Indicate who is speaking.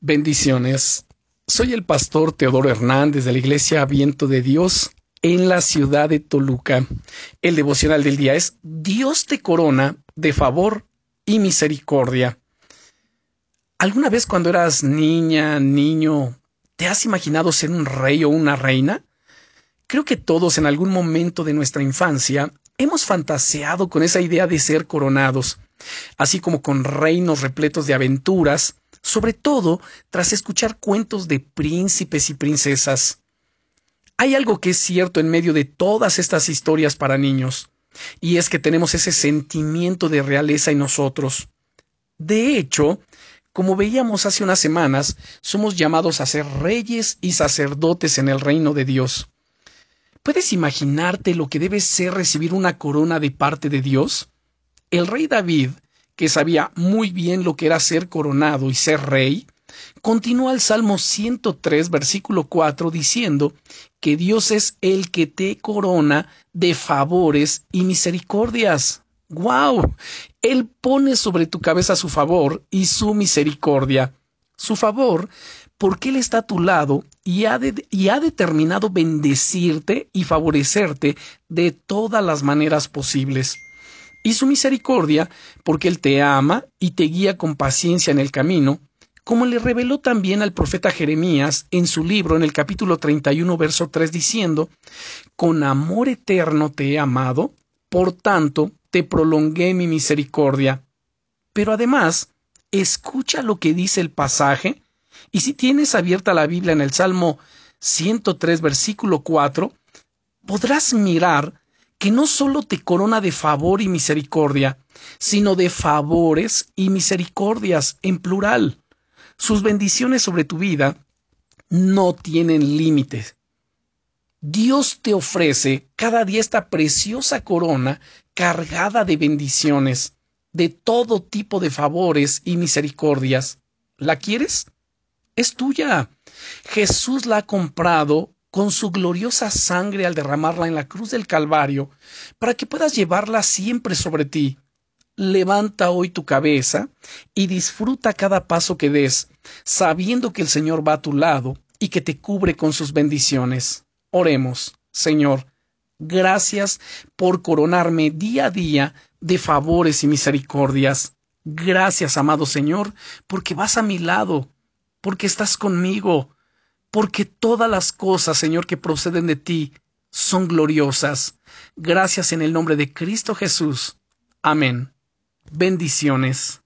Speaker 1: Bendiciones. Soy el pastor Teodoro Hernández de la Iglesia Viento de Dios en la ciudad de Toluca. El devocional del día es Dios te corona de favor y misericordia. ¿Alguna vez cuando eras niña, niño, te has imaginado ser un rey o una reina? Creo que todos en algún momento de nuestra infancia hemos fantaseado con esa idea de ser coronados, así como con reinos repletos de aventuras, sobre todo tras escuchar cuentos de príncipes y princesas. Hay algo que es cierto en medio de todas estas historias para niños, y es que tenemos ese sentimiento de realeza en nosotros. De hecho, como veíamos hace unas semanas, somos llamados a ser reyes y sacerdotes en el reino de Dios. ¿Puedes imaginarte lo que debe ser recibir una corona de parte de Dios? El rey David que sabía muy bien lo que era ser coronado y ser rey, continúa el Salmo 103, versículo 4, diciendo que Dios es el que te corona de favores y misericordias. ¡Guau! Él pone sobre tu cabeza su favor y su misericordia. Su favor, porque Él está a tu lado y ha determinado bendecirte y favorecerte de todas las maneras posibles y su misericordia, porque Él te ama y te guía con paciencia en el camino, como le reveló también al profeta Jeremías en su libro en el capítulo 31, verso 3, diciendo, Con amor eterno te he amado, por tanto te prolongué mi misericordia. Pero además, escucha lo que dice el pasaje, y si tienes abierta la Biblia en el Salmo 103, versículo 4, podrás mirar que no solo te corona de favor y misericordia, sino de favores y misericordias en plural. Sus bendiciones sobre tu vida no tienen límites. Dios te ofrece cada día esta preciosa corona cargada de bendiciones, de todo tipo de favores y misericordias. ¿La quieres? Es tuya. Jesús la ha comprado con su gloriosa sangre al derramarla en la cruz del Calvario, para que puedas llevarla siempre sobre ti. Levanta hoy tu cabeza y disfruta cada paso que des, sabiendo que el Señor va a tu lado y que te cubre con sus bendiciones. Oremos, Señor, gracias por coronarme día a día de favores y misericordias. Gracias, amado Señor, porque vas a mi lado, porque estás conmigo, porque todas las cosas, Señor, que proceden de ti son gloriosas. Gracias en el nombre de Cristo Jesús. Amén. Bendiciones.